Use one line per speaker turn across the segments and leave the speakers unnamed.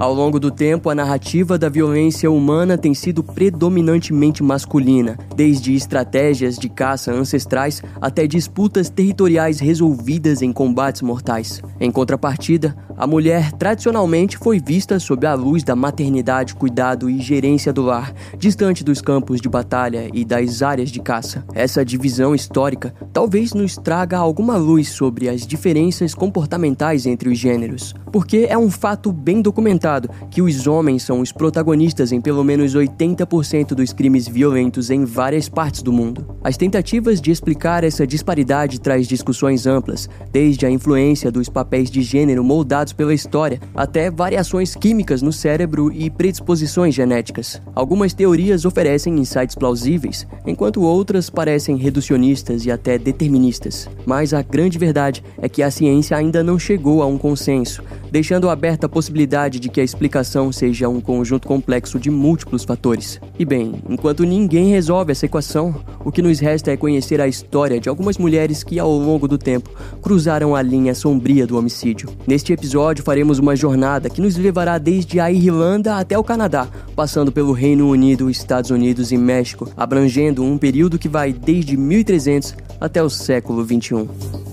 Ao longo do tempo, a narrativa da violência humana tem sido predominantemente masculina, desde estratégias de caça ancestrais até disputas territoriais resolvidas em combates mortais. Em contrapartida, a mulher tradicionalmente foi vista sob a luz da maternidade, cuidado e gerência do lar, distante dos campos de batalha e das áreas de caça. Essa divisão histórica talvez nos traga alguma luz sobre as diferenças comportamentais entre os gêneros, porque é um fato bem documentado que os homens são os protagonistas em pelo menos 80% dos crimes violentos em várias partes do mundo. As tentativas de explicar essa disparidade traz discussões amplas, desde a influência dos papéis de gênero moldados pela história até variações químicas no cérebro e predisposições genéticas. Algumas teorias oferecem insights plausíveis, enquanto outras parecem reducionistas e até deterministas. Mas a grande verdade é que a ciência ainda não chegou a um consenso, deixando aberta a possibilidade de que a explicação seja um conjunto complexo de múltiplos fatores. E bem, enquanto ninguém resolve essa equação, o que nos resta é conhecer a história de algumas mulheres que, ao longo do tempo, cruzaram a linha sombria do homicídio. Neste episódio, faremos uma jornada que nos levará desde a Irlanda até o Canadá, passando pelo Reino Unido, Estados Unidos e México, abrangendo um período que vai desde 1300 até o século 21.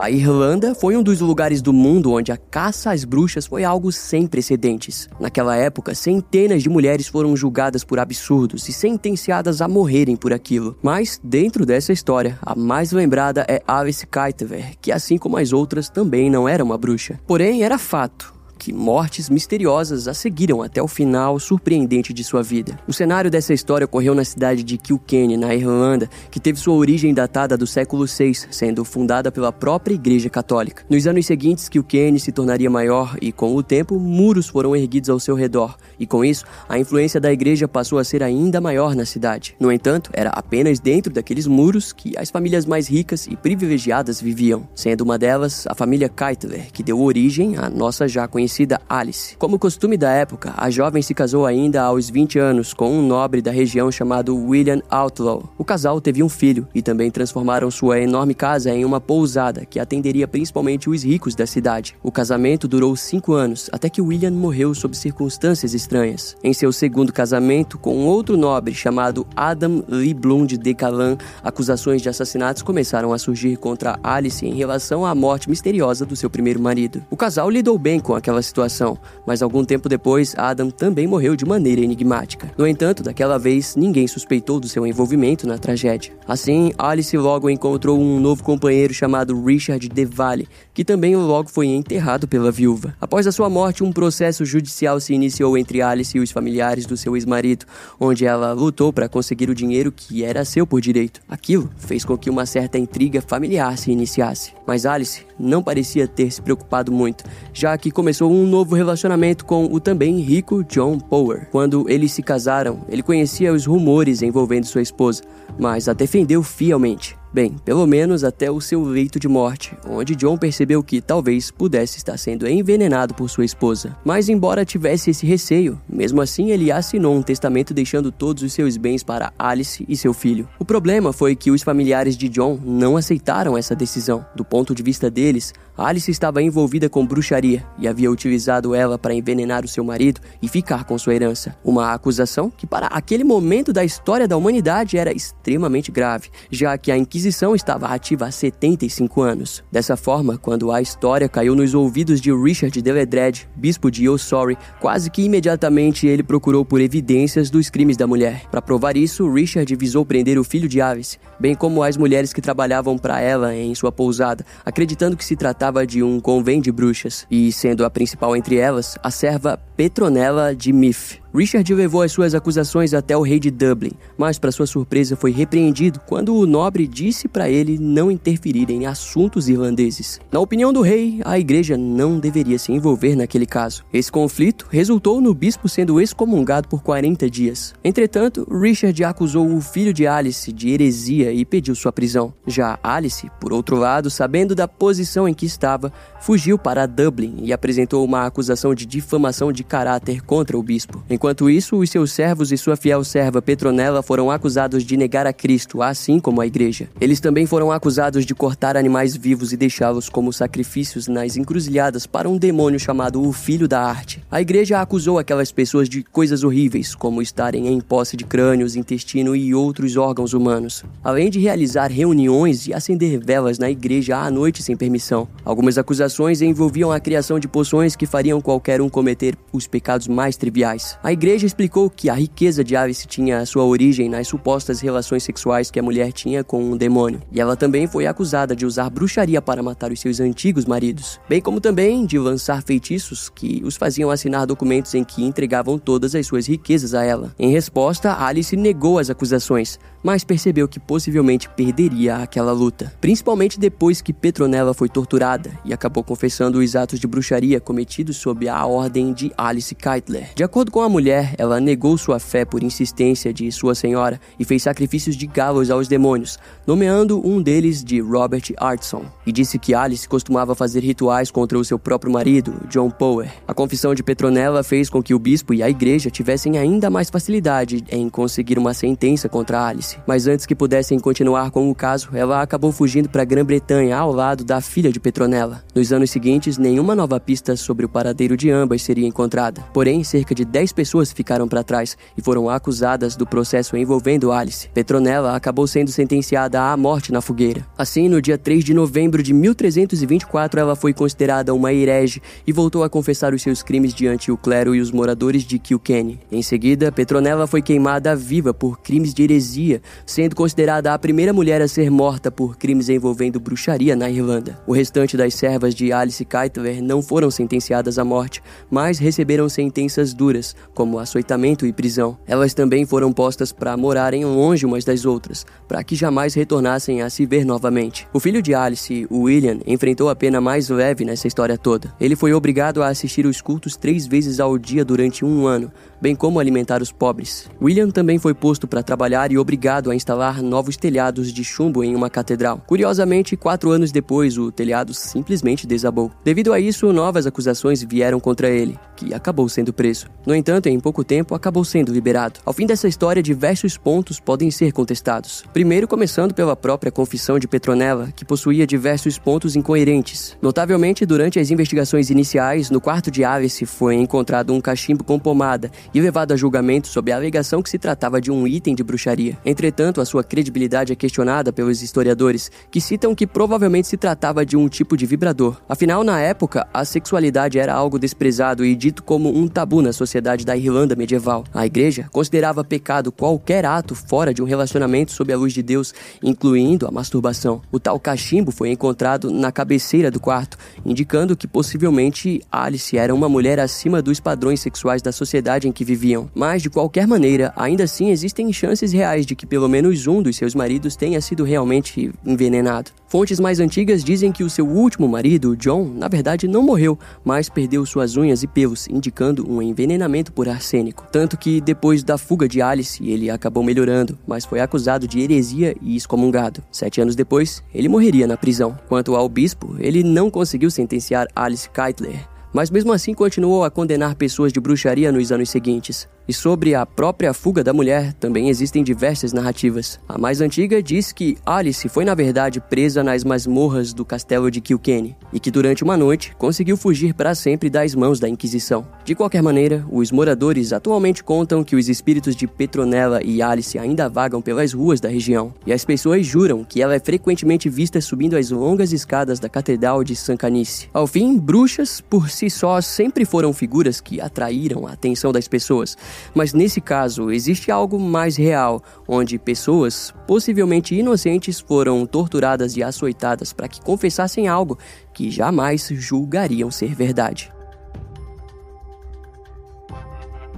A Irlanda foi um dos lugares do mundo onde a caça às bruxas foi algo sem precedentes. Naquela época, centenas de mulheres foram julgadas por absurdos e sentenciadas a morrerem por aquilo. Mas, dentro dessa história, a mais lembrada é Alice Kaitever, que assim como as outras também não era uma bruxa. Porém, era fato que mortes misteriosas a seguiram até o final surpreendente de sua vida. O cenário dessa história ocorreu na cidade de Kilkenny, na Irlanda, que teve sua origem datada do século VI, sendo fundada pela própria Igreja Católica. Nos anos seguintes, Kilkenny se tornaria maior e, com o tempo, muros foram erguidos ao seu redor, e com isso, a influência da igreja passou a ser ainda maior na cidade. No entanto, era apenas dentro daqueles muros que as famílias mais ricas e privilegiadas viviam, sendo uma delas a família Keitler, que deu origem à nossa já conhecida conhecida Alice. Como costume da época, a jovem se casou ainda aos 20 anos com um nobre da região chamado William Outlaw. O casal teve um filho e também transformaram sua enorme casa em uma pousada que atenderia principalmente os ricos da cidade. O casamento durou cinco anos, até que William morreu sob circunstâncias estranhas. Em seu segundo casamento, com outro nobre chamado Adam Lee Blund de Calan, acusações de assassinatos começaram a surgir contra Alice em relação à morte misteriosa do seu primeiro marido. O casal lidou bem com aquela situação, mas algum tempo depois, Adam também morreu de maneira enigmática. No entanto, daquela vez, ninguém suspeitou do seu envolvimento na tragédia. Assim, Alice logo encontrou um novo companheiro chamado Richard DeValle, que também logo foi enterrado pela viúva. Após a sua morte, um processo judicial se iniciou entre Alice e os familiares do seu ex-marido, onde ela lutou para conseguir o dinheiro que era seu por direito. Aquilo fez com que uma certa intriga familiar se iniciasse. Mas Alice não parecia ter se preocupado muito, já que começou um novo relacionamento com o também rico John Power. Quando eles se casaram, ele conhecia os rumores envolvendo sua esposa, mas a defendeu fielmente. Bem, pelo menos até o seu leito de morte, onde John percebeu que talvez pudesse estar sendo envenenado por sua esposa. Mas, embora tivesse esse receio, mesmo assim ele assinou um testamento deixando todos os seus bens para Alice e seu filho. O problema foi que os familiares de John não aceitaram essa decisão. Do ponto de vista deles, Alice estava envolvida com bruxaria e havia utilizado ela para envenenar o seu marido e ficar com sua herança. Uma acusação que, para aquele momento da história da humanidade, era extremamente grave, já que a Inquisição estava ativa há 75 anos. Dessa forma, quando a história caiu nos ouvidos de Richard Deledred, bispo de Ossory, quase que imediatamente ele procurou por evidências dos crimes da mulher. Para provar isso, Richard visou prender o filho de Alice, bem como as mulheres que trabalhavam para ela em sua pousada, acreditando que se tratava tratava de um convém de bruxas, e sendo a principal entre elas a serva Petronella de Mif. Richard levou as suas acusações até o rei de Dublin, mas para sua surpresa foi repreendido quando o nobre disse para ele não interferir em assuntos irlandeses. Na opinião do rei, a igreja não deveria se envolver naquele caso. Esse conflito resultou no bispo sendo excomungado por 40 dias. Entretanto, Richard acusou o filho de Alice de heresia e pediu sua prisão. Já Alice, por outro lado, sabendo da posição em que estava, fugiu para Dublin e apresentou uma acusação de difamação de caráter contra o bispo. Enquanto isso, os seus servos e sua fiel serva Petronella foram acusados de negar a Cristo, assim como a igreja. Eles também foram acusados de cortar animais vivos e deixá-los como sacrifícios nas encruzilhadas para um demônio chamado o Filho da Arte. A igreja acusou aquelas pessoas de coisas horríveis, como estarem em posse de crânios, intestino e outros órgãos humanos, além de realizar reuniões e acender velas na igreja à noite sem permissão. Algumas acusações envolviam a criação de poções que fariam qualquer um cometer os pecados mais triviais. A igreja explicou que a riqueza de Alice tinha sua origem nas supostas relações sexuais que a mulher tinha com um demônio, e ela também foi acusada de usar bruxaria para matar os seus antigos maridos, bem como também de lançar feitiços que os faziam assinar documentos em que entregavam todas as suas riquezas a ela. Em resposta, Alice negou as acusações, mas percebeu que possivelmente perderia aquela luta, principalmente depois que Petronella foi torturada e acabou confessando os atos de bruxaria cometidos sob a ordem de Alice Keitler. De acordo com a ela negou sua fé por insistência de sua senhora e fez sacrifícios de galos aos demônios, nomeando um deles de Robert Artson, e disse que Alice costumava fazer rituais contra o seu próprio marido, John Power. A confissão de Petronella fez com que o bispo e a igreja tivessem ainda mais facilidade em conseguir uma sentença contra Alice, mas antes que pudessem continuar com o caso, ela acabou fugindo para a Grã-Bretanha ao lado da filha de Petronella. Nos anos seguintes, nenhuma nova pista sobre o paradeiro de ambas seria encontrada. Porém, cerca de 10 pessoas pessoas ficaram para trás e foram acusadas do processo envolvendo Alice. Petronella acabou sendo sentenciada à morte na fogueira. Assim, no dia 3 de novembro de 1324, ela foi considerada uma herege e voltou a confessar os seus crimes diante o clero e os moradores de Kilkenny. Em seguida, Petronella foi queimada viva por crimes de heresia, sendo considerada a primeira mulher a ser morta por crimes envolvendo bruxaria na Irlanda. O restante das servas de Alice Keitler não foram sentenciadas à morte, mas receberam sentenças duras, como açoitamento e prisão. Elas também foram postas para morarem longe umas das outras, para que jamais retornassem a se ver novamente. O filho de Alice, William, enfrentou a pena mais leve nessa história toda. Ele foi obrigado a assistir os cultos três vezes ao dia durante um ano, bem como alimentar os pobres. William também foi posto para trabalhar e obrigado a instalar novos telhados de chumbo em uma catedral. Curiosamente, quatro anos depois, o telhado simplesmente desabou. Devido a isso, novas acusações vieram contra ele, que acabou sendo preso. No entanto, em pouco tempo, acabou sendo liberado. Ao fim dessa história, diversos pontos podem ser contestados. Primeiro, começando pela própria confissão de Petronella, que possuía diversos pontos incoerentes. Notavelmente, durante as investigações iniciais, no quarto de Alice foi encontrado um cachimbo com pomada e levado a julgamento sob a alegação que se tratava de um item de bruxaria. Entretanto, a sua credibilidade é questionada pelos historiadores, que citam que provavelmente se tratava de um tipo de vibrador. Afinal, na época, a sexualidade era algo desprezado e dito como um tabu na sociedade da Irlanda medieval. A igreja considerava pecado qualquer ato fora de um relacionamento sob a luz de Deus, incluindo a masturbação. O tal cachimbo foi encontrado na cabeceira do quarto, indicando que possivelmente Alice era uma mulher acima dos padrões sexuais da sociedade em que viviam. Mas, de qualquer maneira, ainda assim existem chances reais de que pelo menos um dos seus maridos tenha sido realmente envenenado. Fontes mais antigas dizem que o seu último marido, John, na verdade não morreu, mas perdeu suas unhas e pelos, indicando um envenenamento por arsênico. Tanto que depois da fuga de Alice, ele acabou melhorando, mas foi acusado de heresia e excomungado. Sete anos depois, ele morreria na prisão. Quanto ao bispo, ele não conseguiu sentenciar Alice Keitler, mas mesmo assim continuou a condenar pessoas de bruxaria nos anos seguintes. E sobre a própria fuga da mulher, também existem diversas narrativas. A mais antiga diz que Alice foi na verdade presa nas masmorras do castelo de Kilkenny e que durante uma noite conseguiu fugir para sempre das mãos da Inquisição. De qualquer maneira, os moradores atualmente contam que os espíritos de Petronella e Alice ainda vagam pelas ruas da região, e as pessoas juram que ela é frequentemente vista subindo as longas escadas da Catedral de San Canice. Ao fim, bruxas por si só sempre foram figuras que atraíram a atenção das pessoas mas nesse caso, existe algo mais real, onde pessoas, possivelmente inocentes, foram torturadas e açoitadas para que confessassem algo que jamais julgariam ser verdade.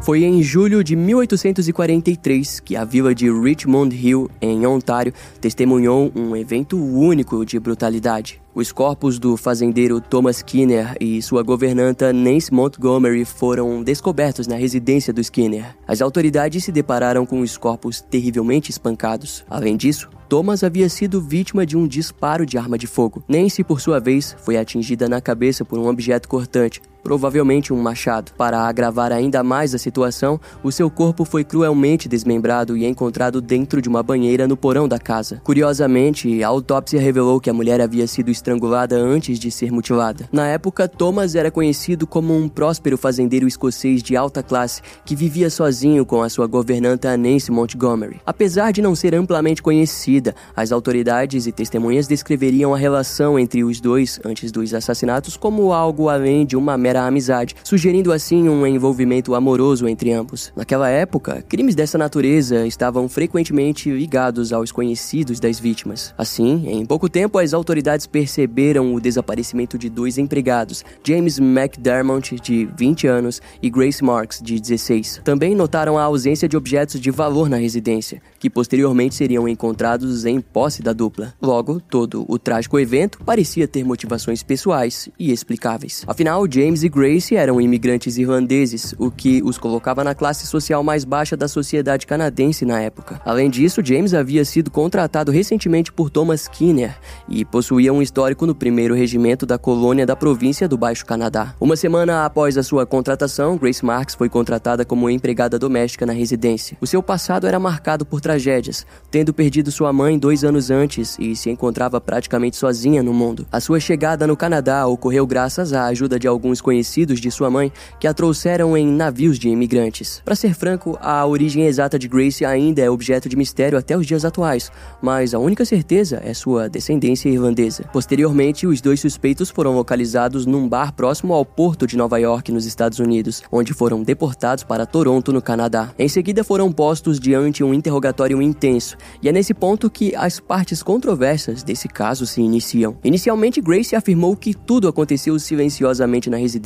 Foi em julho de 1843 que a vila de Richmond Hill, em Ontário, testemunhou um evento único de brutalidade. Os corpos do fazendeiro Thomas Skinner e sua governanta Nancy Montgomery foram descobertos na residência do Skinner. As autoridades se depararam com os corpos terrivelmente espancados. Além disso, Thomas havia sido vítima de um disparo de arma de fogo. Nancy, por sua vez, foi atingida na cabeça por um objeto cortante, provavelmente um machado. Para agravar ainda mais a situação, o seu corpo foi cruelmente desmembrado e encontrado dentro de uma banheira no porão da casa. Curiosamente, a autópsia revelou que a mulher havia sido estrangulada antes de ser mutilada. Na época, Thomas era conhecido como um próspero fazendeiro escocês de alta classe que vivia sozinho com a sua governanta Nancy Montgomery. Apesar de não ser amplamente conhecida, as autoridades e testemunhas descreveriam a relação entre os dois antes dos assassinatos como algo além de uma mera amizade, sugerindo assim um envolvimento amoroso entre ambos. Naquela época, crimes dessa natureza estavam frequentemente ligados aos conhecidos das vítimas. Assim, em pouco tempo, as autoridades perceberam o desaparecimento de dois empregados, James McDermott, de 20 anos, e Grace Marks, de 16. Também notaram a ausência de objetos de valor na residência, que posteriormente seriam encontrados em posse da dupla. Logo, todo o trágico evento parecia ter motivações pessoais e explicáveis. Afinal, James e Grace eram imigrantes irlandeses, o que os colocava na classe social mais baixa da sociedade canadense na época. Além disso, James havia sido contratado recentemente por Thomas Skinner e possuía um histórico no primeiro regimento da colônia da província do Baixo Canadá. Uma semana após a sua contratação, Grace Marks foi contratada como empregada doméstica na residência. O seu passado era marcado por tragédias, tendo perdido sua mãe dois anos antes e se encontrava praticamente sozinha no mundo. A sua chegada no Canadá ocorreu graças à ajuda de alguns conhecidos de sua mãe que a trouxeram em navios de imigrantes. Para ser franco, a origem exata de Grace ainda é objeto de mistério até os dias atuais, mas a única certeza é sua descendência irlandesa. Posteriormente, os dois suspeitos foram localizados num bar próximo ao porto de Nova York, nos Estados Unidos, onde foram deportados para Toronto, no Canadá. Em seguida, foram postos diante um interrogatório intenso, e é nesse ponto que as partes controversas desse caso se iniciam. Inicialmente, Grace afirmou que tudo aconteceu silenciosamente na residência,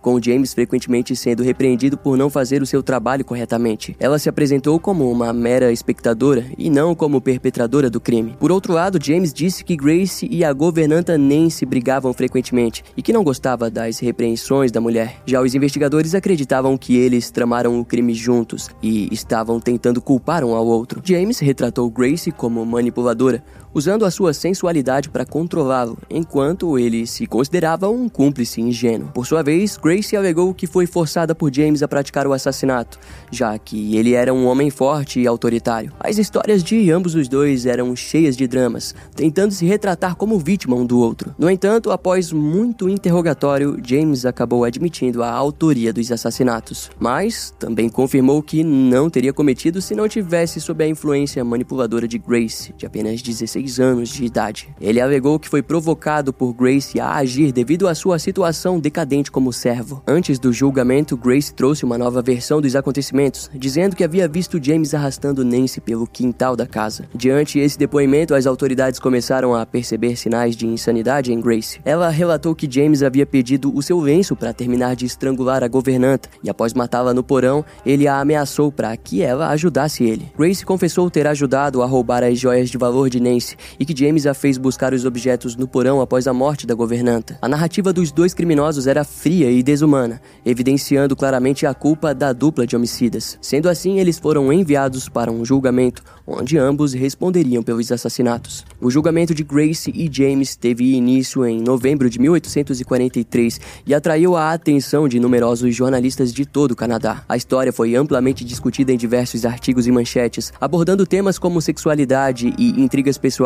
com James frequentemente sendo repreendido por não fazer o seu trabalho corretamente. Ela se apresentou como uma mera espectadora e não como perpetradora do crime. Por outro lado, James disse que Grace e a governanta Nancy brigavam frequentemente e que não gostava das repreensões da mulher. Já os investigadores acreditavam que eles tramaram o crime juntos e estavam tentando culpar um ao outro. James retratou Grace como manipuladora, usando a sua sensualidade para controlá-lo, enquanto ele se considerava um cúmplice ingênuo. Por sua vez, Grace alegou que foi forçada por James a praticar o assassinato, já que ele era um homem forte e autoritário. As histórias de ambos os dois eram cheias de dramas, tentando se retratar como vítima um do outro. No entanto, após muito interrogatório, James acabou admitindo a autoria dos assassinatos, mas também confirmou que não teria cometido se não tivesse sob a influência manipuladora de Grace, de apenas 16 anos de idade. Ele alegou que foi provocado por Grace a agir devido à sua situação decadente como servo. Antes do julgamento, Grace trouxe uma nova versão dos acontecimentos, dizendo que havia visto James arrastando Nancy pelo quintal da casa. Diante esse depoimento, as autoridades começaram a perceber sinais de insanidade em Grace. Ela relatou que James havia pedido o seu lenço para terminar de estrangular a governanta e após matá-la no porão, ele a ameaçou para que ela ajudasse ele. Grace confessou ter ajudado a roubar as joias de valor de Nancy e que James a fez buscar os objetos no porão após a morte da governanta. A narrativa dos dois criminosos era fria e desumana, evidenciando claramente a culpa da dupla de homicidas. Sendo assim, eles foram enviados para um julgamento onde ambos responderiam pelos assassinatos. O julgamento de Grace e James teve início em novembro de 1843 e atraiu a atenção de numerosos jornalistas de todo o Canadá. A história foi amplamente discutida em diversos artigos e manchetes, abordando temas como sexualidade e intrigas pessoais,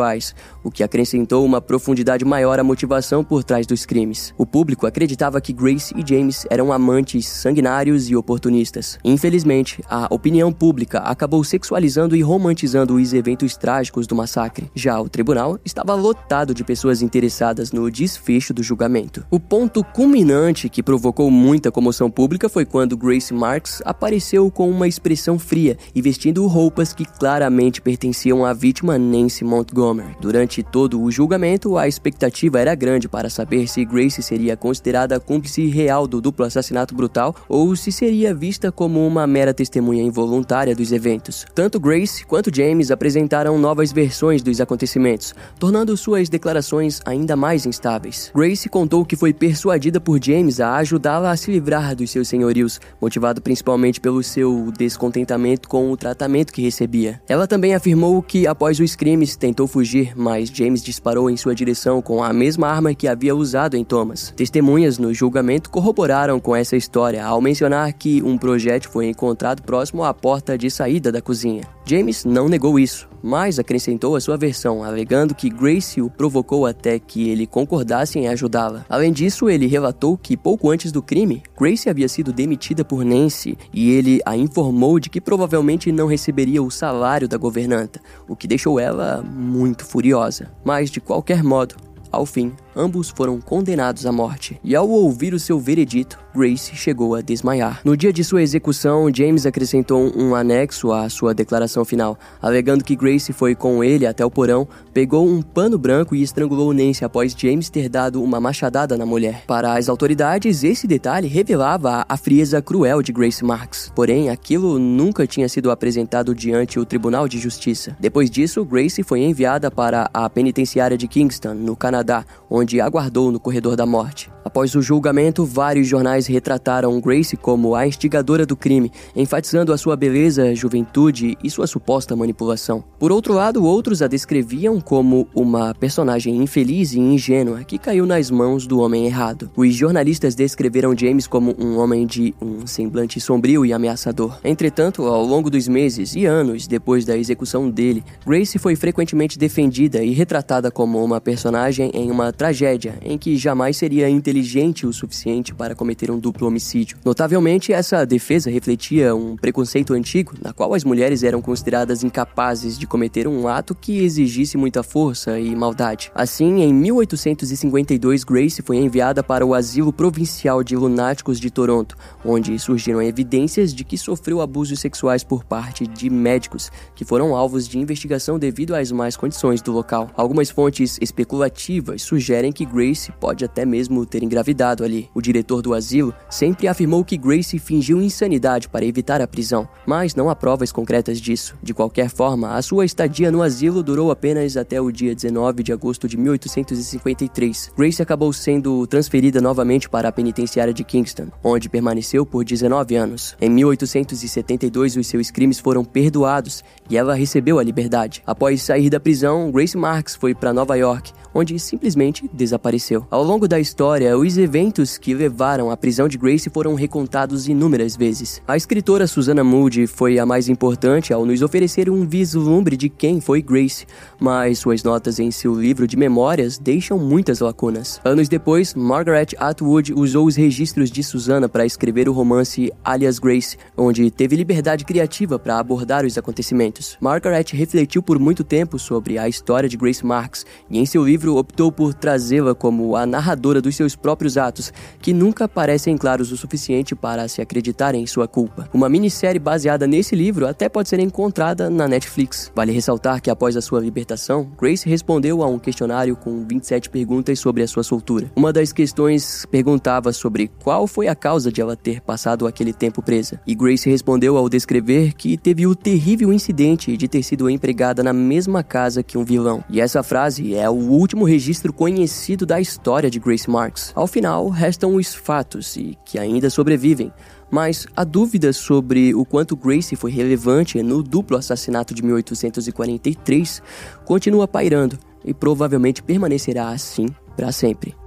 o que acrescentou uma profundidade maior à motivação por trás dos crimes. O público acreditava que Grace e James eram amantes sanguinários e oportunistas. Infelizmente, a opinião pública acabou sexualizando e romantizando os eventos trágicos do massacre. Já o tribunal estava lotado de pessoas interessadas no desfecho do julgamento. O ponto culminante que provocou muita comoção pública foi quando Grace Marks apareceu com uma expressão fria e vestindo roupas que claramente pertenciam à vítima Nancy Montgomery. Durante todo o julgamento, a expectativa era grande para saber se Grace seria considerada cúmplice real do duplo assassinato brutal ou se seria vista como uma mera testemunha involuntária dos eventos. Tanto Grace quanto James apresentaram novas versões dos acontecimentos, tornando suas declarações ainda mais instáveis. Grace contou que foi persuadida por James a ajudá-la a se livrar dos seus senhorios, motivado principalmente pelo seu descontentamento com o tratamento que recebia. Ela também afirmou que, após os crimes, tentou fugir, mas James disparou em sua direção com a mesma arma que havia usado em Thomas. Testemunhas no julgamento corroboraram com essa história ao mencionar que um projétil foi encontrado próximo à porta de saída da cozinha. James não negou isso, mas acrescentou a sua versão, alegando que Grace o provocou até que ele concordasse em ajudá-la. Além disso, ele relatou que pouco antes do crime, Grace havia sido demitida por Nancy e ele a informou de que provavelmente não receberia o salário da governanta, o que deixou ela muito furiosa. Mas de qualquer modo, ao fim, ambos foram condenados à morte. E ao ouvir o seu veredito, Grace chegou a desmaiar. No dia de sua execução, James acrescentou um anexo à sua declaração final, alegando que Grace foi com ele até o porão, pegou um pano branco e estrangulou Nancy após James ter dado uma machadada na mulher. Para as autoridades, esse detalhe revelava a frieza cruel de Grace Marks. Porém, aquilo nunca tinha sido apresentado diante o Tribunal de Justiça. Depois disso, Grace foi enviada para a penitenciária de Kingston, no Canadá, onde aguardou no corredor da morte. Após o julgamento, vários jornais retrataram Grace como a instigadora do crime, enfatizando a sua beleza, juventude e sua suposta manipulação. Por outro lado, outros a descreviam como uma personagem infeliz e ingênua que caiu nas mãos do homem errado. Os jornalistas descreveram James como um homem de um semblante sombrio e ameaçador. Entretanto, ao longo dos meses e anos depois da execução dele, Grace foi frequentemente defendida e retratada como uma personagem em uma tragédia em que jamais seria inteligente inteligente o suficiente para cometer um duplo homicídio. Notavelmente, essa defesa refletia um preconceito antigo, na qual as mulheres eram consideradas incapazes de cometer um ato que exigisse muita força e maldade. Assim, em 1852, Grace foi enviada para o Asilo Provincial de Lunáticos de Toronto, onde surgiram evidências de que sofreu abusos sexuais por parte de médicos, que foram alvos de investigação devido às más condições do local. Algumas fontes especulativas sugerem que Grace pode até mesmo ter engravidado ali. O diretor do asilo sempre afirmou que Grace fingiu insanidade para evitar a prisão, mas não há provas concretas disso. De qualquer forma, a sua estadia no asilo durou apenas até o dia 19 de agosto de 1853. Grace acabou sendo transferida novamente para a penitenciária de Kingston, onde permaneceu por 19 anos. Em 1872, os seus crimes foram perdoados e ela recebeu a liberdade. Após sair da prisão, Grace Marks foi para Nova York, onde simplesmente desapareceu. Ao longo da história, os eventos que levaram à prisão de Grace foram recontados inúmeras vezes. A escritora Susanna Moody foi a mais importante ao nos oferecer um vislumbre de quem foi Grace, mas suas notas em seu livro de memórias deixam muitas lacunas. Anos depois, Margaret Atwood usou os registros de Susanna para escrever o romance Alias Grace, onde teve liberdade criativa para abordar os acontecimentos. Margaret refletiu por muito tempo sobre a história de Grace Marks e em seu livro optou por trazê-la como a narradora dos seus próprios próprios atos, que nunca parecem claros o suficiente para se acreditar em sua culpa. Uma minissérie baseada nesse livro até pode ser encontrada na Netflix. Vale ressaltar que após a sua libertação, Grace respondeu a um questionário com 27 perguntas sobre a sua soltura. Uma das questões perguntava sobre qual foi a causa de ela ter passado aquele tempo presa. E Grace respondeu ao descrever que teve o terrível incidente de ter sido empregada na mesma casa que um vilão. E essa frase é o último registro conhecido da história de Grace Marks. Ao final, restam os fatos e que ainda sobrevivem, mas a dúvida sobre o quanto Grace foi relevante no duplo assassinato de 1843 continua pairando e provavelmente permanecerá assim para sempre.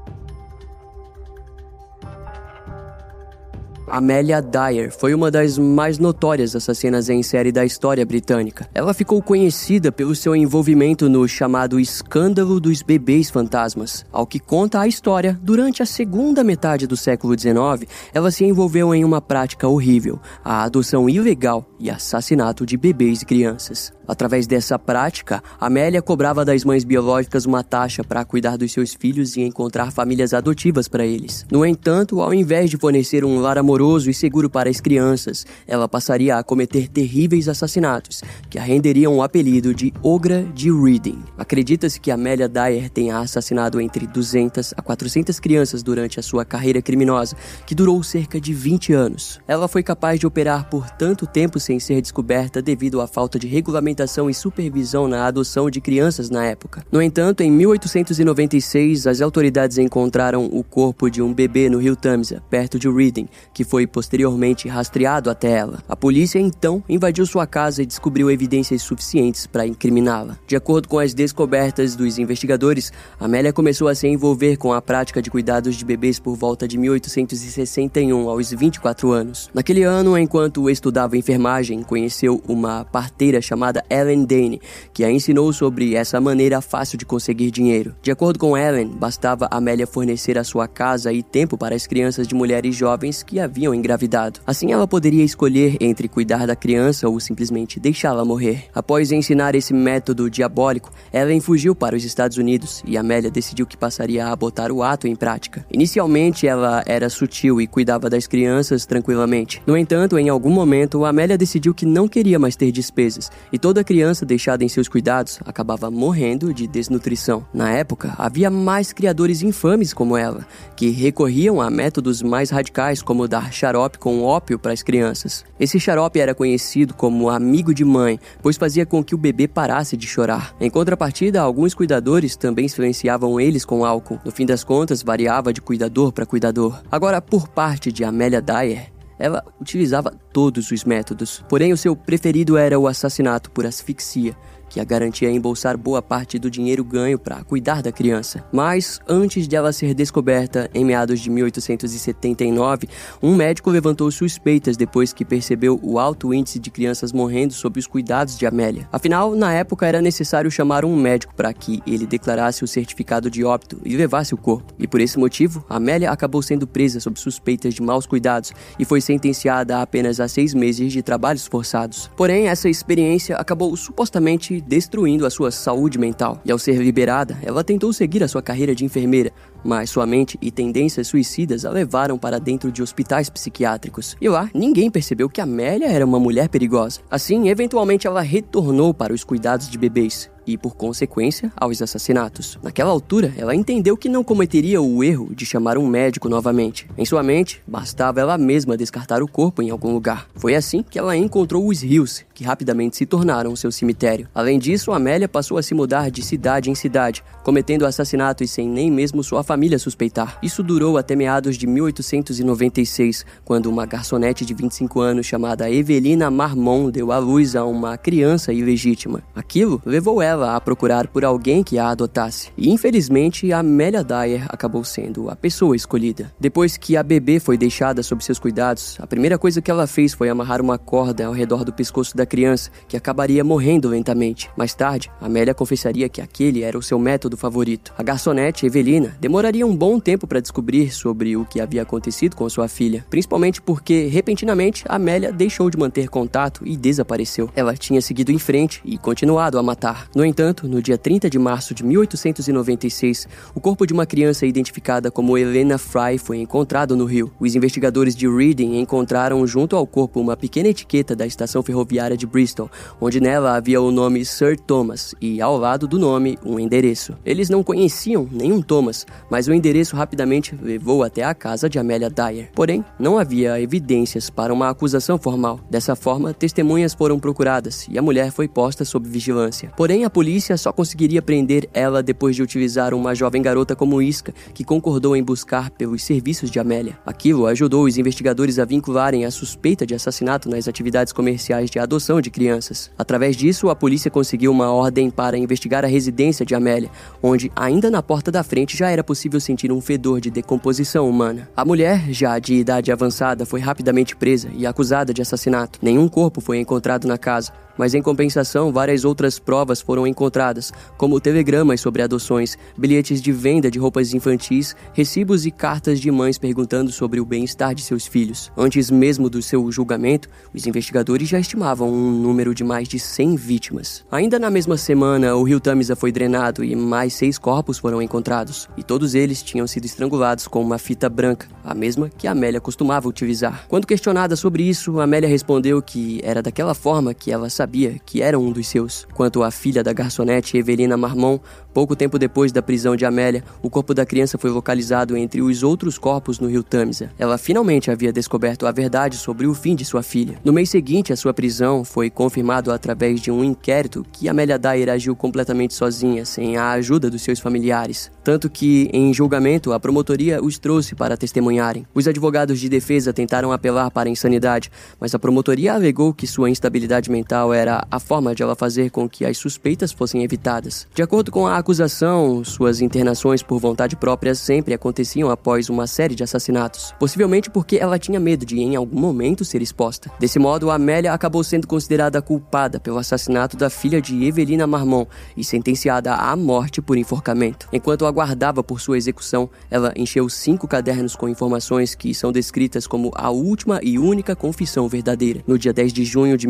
Amelia Dyer foi uma das mais notórias assassinas em série da história britânica. Ela ficou conhecida pelo seu envolvimento no chamado escândalo dos bebês fantasmas. Ao que conta a história, durante a segunda metade do século XIX, ela se envolveu em uma prática horrível, a adoção ilegal e assassinato de bebês e crianças. Através dessa prática, Amélia cobrava das mães biológicas uma taxa para cuidar dos seus filhos e encontrar famílias adotivas para eles. No entanto, ao invés de fornecer um lar amoroso e seguro para as crianças, ela passaria a cometer terríveis assassinatos, que a renderiam o apelido de Ogra de Reading. Acredita-se que Amélia Dyer tenha assassinado entre 200 a 400 crianças durante a sua carreira criminosa, que durou cerca de 20 anos. Ela foi capaz de operar por tanto tempo sem ser descoberta devido à falta de regulamentação e supervisão na adoção de crianças na época. No entanto, em 1896, as autoridades encontraram o corpo de um bebê no rio Tamisa, perto de Reading, que foi posteriormente rastreado até ela. A polícia então invadiu sua casa e descobriu evidências suficientes para incriminá-la. De acordo com as descobertas dos investigadores, Amélia começou a se envolver com a prática de cuidados de bebês por volta de 1861, aos 24 anos. Naquele ano, enquanto estudava enfermagem, conheceu uma parteira chamada Ellen Dane, que a ensinou sobre essa maneira fácil de conseguir dinheiro. De acordo com Ellen, bastava Amélia fornecer a sua casa e tempo para as crianças de mulheres jovens que haviam engravidado. Assim, ela poderia escolher entre cuidar da criança ou simplesmente deixá-la morrer. Após ensinar esse método diabólico, Ellen fugiu para os Estados Unidos e Amélia decidiu que passaria a botar o ato em prática. Inicialmente, ela era sutil e cuidava das crianças tranquilamente. No entanto, em algum momento, Amélia decidiu que não queria mais ter despesas e Toda criança deixada em seus cuidados acabava morrendo de desnutrição. Na época, havia mais criadores infames como ela, que recorriam a métodos mais radicais, como xarope com ópio para as crianças. Esse xarope era conhecido como amigo de mãe, pois fazia com que o bebê parasse de chorar. Em contrapartida, alguns cuidadores também silenciavam eles com álcool. No fim das contas, variava de cuidador para cuidador. Agora, por parte de Amélia Dyer, ela utilizava todos os métodos, porém o seu preferido era o assassinato por asfixia, que a garantia embolsar boa parte do dinheiro ganho para cuidar da criança. Mas, antes de ela ser descoberta, em meados de 1879, um médico levantou suspeitas depois que percebeu o alto índice de crianças morrendo sob os cuidados de Amélia. Afinal, na época era necessário chamar um médico para que ele declarasse o certificado de óbito e levasse o corpo. E por esse motivo, Amélia acabou sendo presa sob suspeitas de maus cuidados e foi sentenciada a apenas a seis meses de trabalhos forçados. Porém, essa experiência acabou supostamente destruindo a sua saúde mental. E ao ser liberada, ela tentou seguir a sua carreira de enfermeira, mas sua mente e tendências suicidas a levaram para dentro de hospitais psiquiátricos. E lá, ninguém percebeu que Amélia era uma mulher perigosa. Assim, eventualmente ela retornou para os cuidados de bebês e, por consequência, aos assassinatos. Naquela altura, ela entendeu que não cometeria o erro de chamar um médico novamente. Em sua mente, bastava ela mesma descartar o corpo em algum lugar. Foi assim que ela encontrou os rios, que rapidamente se tornaram seu cemitério. Além disso, Amélia passou a se mudar de cidade em cidade, cometendo assassinatos sem nem mesmo sua família suspeitar. Isso durou até meados de 1896, quando uma garçonete de 25 anos chamada Evelina Marmon deu à luz a uma criança ilegítima. Aquilo levou ela ela a procurar por alguém que a adotasse. E infelizmente, Amélia Dyer acabou sendo a pessoa escolhida. Depois que a bebê foi deixada sob seus cuidados, a primeira coisa que ela fez foi amarrar uma corda ao redor do pescoço da criança, que acabaria morrendo lentamente. Mais tarde, Amélia confessaria que aquele era o seu método favorito. A garçonete, Evelina, demoraria um bom tempo para descobrir sobre o que havia acontecido com sua filha, principalmente porque, repentinamente, Amélia deixou de manter contato e desapareceu. Ela tinha seguido em frente e continuado a matar. No entanto, no dia 30 de março de 1896, o corpo de uma criança identificada como Helena Fry foi encontrado no rio. Os investigadores de Reading encontraram junto ao corpo uma pequena etiqueta da estação ferroviária de Bristol, onde nela havia o nome Sir Thomas e, ao lado do nome, um endereço. Eles não conheciam nenhum Thomas, mas o endereço rapidamente levou até a casa de Amelia Dyer. Porém, não havia evidências para uma acusação formal. Dessa forma, testemunhas foram procuradas e a mulher foi posta sob vigilância. Porém, a polícia só conseguiria prender ela depois de utilizar uma jovem garota como isca, que concordou em buscar pelos serviços de Amélia. Aquilo ajudou os investigadores a vincularem a suspeita de assassinato nas atividades comerciais de adoção de crianças. Através disso, a polícia conseguiu uma ordem para investigar a residência de Amélia, onde, ainda na porta da frente, já era possível sentir um fedor de decomposição humana. A mulher, já de idade avançada, foi rapidamente presa e acusada de assassinato. Nenhum corpo foi encontrado na casa, mas em compensação, várias outras provas foram encontradas, como telegramas sobre adoções, bilhetes de venda de roupas infantis, recibos e cartas de mães perguntando sobre o bem-estar de seus filhos. Antes mesmo do seu julgamento, os investigadores já estimavam um número de mais de 100 vítimas. Ainda na mesma semana, o rio Tamisa foi drenado e mais seis corpos foram encontrados, e todos eles tinham sido estrangulados com uma fita branca, a mesma que Amélia costumava utilizar. Quando questionada sobre isso, Amélia respondeu que era daquela forma que ela sabia sabia que era um dos seus. Quanto à filha da garçonete Evelina Marmon, Pouco tempo depois da prisão de Amélia, o corpo da criança foi localizado entre os outros corpos no rio Tamisa. Ela finalmente havia descoberto a verdade sobre o fim de sua filha. No mês seguinte à sua prisão, foi confirmado através de um inquérito que Amélia Dyer agiu completamente sozinha, sem a ajuda dos seus familiares. Tanto que, em julgamento, a promotoria os trouxe para testemunharem. Os advogados de defesa tentaram apelar para a insanidade, mas a promotoria alegou que sua instabilidade mental era a forma de ela fazer com que as suspeitas fossem evitadas. De acordo com a acusação, suas internações por vontade própria sempre aconteciam após uma série de assassinatos, possivelmente porque ela tinha medo de em algum momento ser exposta. Desse modo, Amélia acabou sendo considerada culpada pelo assassinato da filha de Evelina Marmon e sentenciada à morte por enforcamento. Enquanto aguardava por sua execução, ela encheu cinco cadernos com informações que são descritas como a última e única confissão verdadeira. No dia 10 de junho de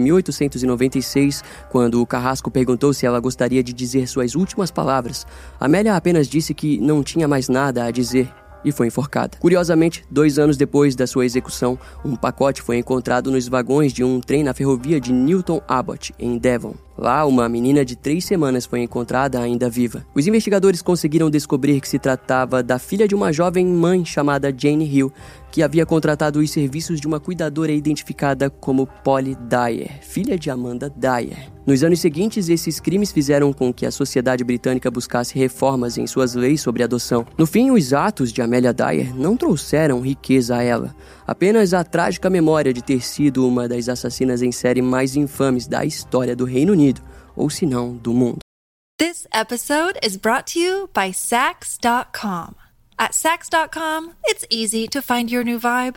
1896, quando o carrasco perguntou se ela gostaria de dizer suas últimas palavras. Amélia apenas disse que não tinha mais nada a dizer e foi enforcada. Curiosamente, dois anos depois da sua execução, um pacote foi encontrado nos vagões de um trem na ferrovia de Newton Abbot, em Devon. Lá, uma menina de três semanas foi encontrada ainda viva. Os investigadores conseguiram descobrir que se tratava da filha de uma jovem mãe chamada Jane Hill, que havia contratado os serviços de uma cuidadora identificada como Polly Dyer, filha de Amanda Dyer. Nos anos seguintes, esses crimes fizeram com que a sociedade britânica buscasse reformas em suas leis sobre adoção. No fim, os atos de Amelia Dyer não trouxeram riqueza a ela, apenas a trágica memória de ter sido uma das assassinas em série mais infames da história do Reino Unido, ou se não, do mundo.
This episode is brought to you by Sax.com. At Sax.com, it's easy to find your new vibe.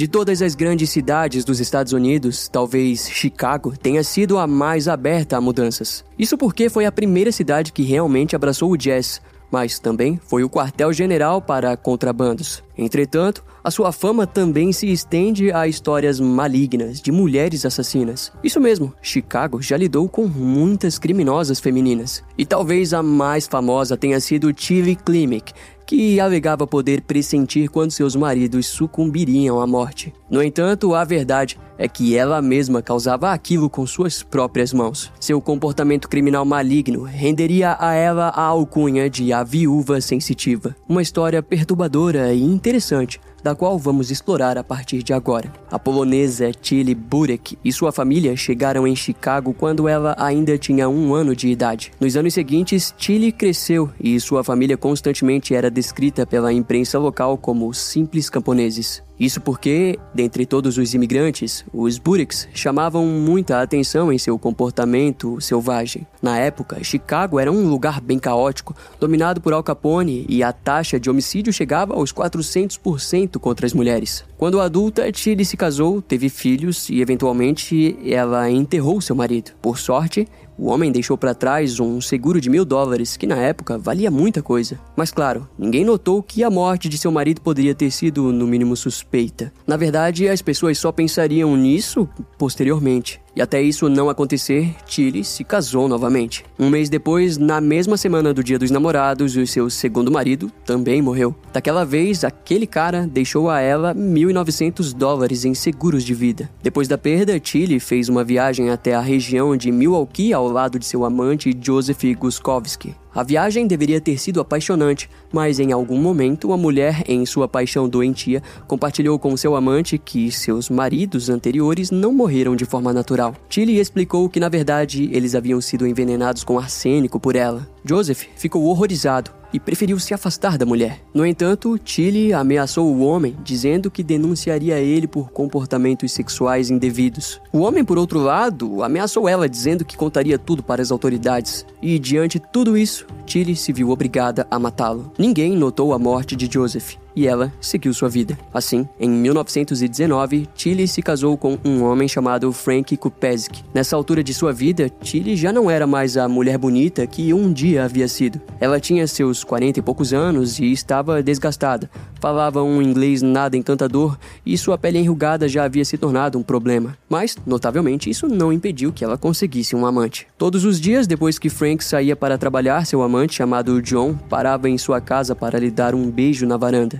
De todas as grandes cidades dos Estados Unidos, talvez Chicago tenha sido a mais aberta a mudanças. Isso porque foi a primeira cidade que realmente abraçou o jazz, mas também foi o quartel-general para contrabandos. Entretanto, a sua fama também se estende a histórias malignas de mulheres assassinas. Isso mesmo, Chicago já lidou com muitas criminosas femininas. E talvez a mais famosa tenha sido Tilly Klimek, que alegava poder pressentir quando seus maridos sucumbiriam à morte. No entanto, a verdade é que ela mesma causava aquilo com suas próprias mãos. Seu comportamento criminal maligno renderia a ela a alcunha de a viúva sensitiva. Uma história perturbadora e interessante da qual vamos explorar a partir de agora. A polonesa Tilly Burek e sua família chegaram em Chicago quando ela ainda tinha um ano de idade. Nos anos seguintes, Tilly cresceu e sua família constantemente era descrita pela imprensa local como simples camponeses. Isso porque, dentre todos os imigrantes, os Bureks chamavam muita atenção em seu comportamento selvagem. Na época, Chicago era um lugar bem caótico, dominado por Al Capone, e a taxa de homicídio chegava aos 400% contra as mulheres. Quando adulta, Tilly se casou, teve filhos e, eventualmente, ela enterrou seu marido. Por sorte, o homem deixou para trás um seguro de mil dólares, que na época valia muita coisa. Mas claro, ninguém notou que a morte de seu marido poderia ter sido, no mínimo, suspeita. Na verdade, as pessoas só pensariam nisso posteriormente. E até isso não acontecer, Tilly se casou novamente. Um mês depois, na mesma semana do Dia dos Namorados, o seu segundo marido também morreu. Daquela vez, aquele cara deixou a ela 1.900 dólares em seguros de vida. Depois da perda, Tilly fez uma viagem até a região de Milwaukee ao lado de seu amante Joseph Guskowski. A viagem deveria ter sido apaixonante, mas em algum momento a mulher, em sua paixão doentia, compartilhou com seu amante que seus maridos anteriores não morreram de forma natural. Tilly explicou que na verdade eles haviam sido envenenados com arsênico por ela. Joseph ficou horrorizado e preferiu se afastar da mulher. No entanto, Tilly ameaçou o homem, dizendo que denunciaria ele por comportamentos sexuais indevidos. O homem, por outro lado, ameaçou ela, dizendo que contaria tudo para as autoridades. E diante de tudo isso, Tilly se viu obrigada a matá-lo. Ninguém notou a morte de Joseph e ela seguiu sua vida. Assim, em 1919, Tilly se casou com um homem chamado Frank Kupesik. Nessa altura de sua vida, Tilly já não era mais a mulher bonita que um dia havia sido. Ela tinha seus 40 e poucos anos e estava desgastada. Falava um inglês nada encantador e sua pele enrugada já havia se tornado um problema. Mas, notavelmente, isso não impediu que ela conseguisse um amante. Todos os dias depois que Frank saía para trabalhar, seu amante, chamado John, parava em sua casa para lhe dar um beijo na varanda.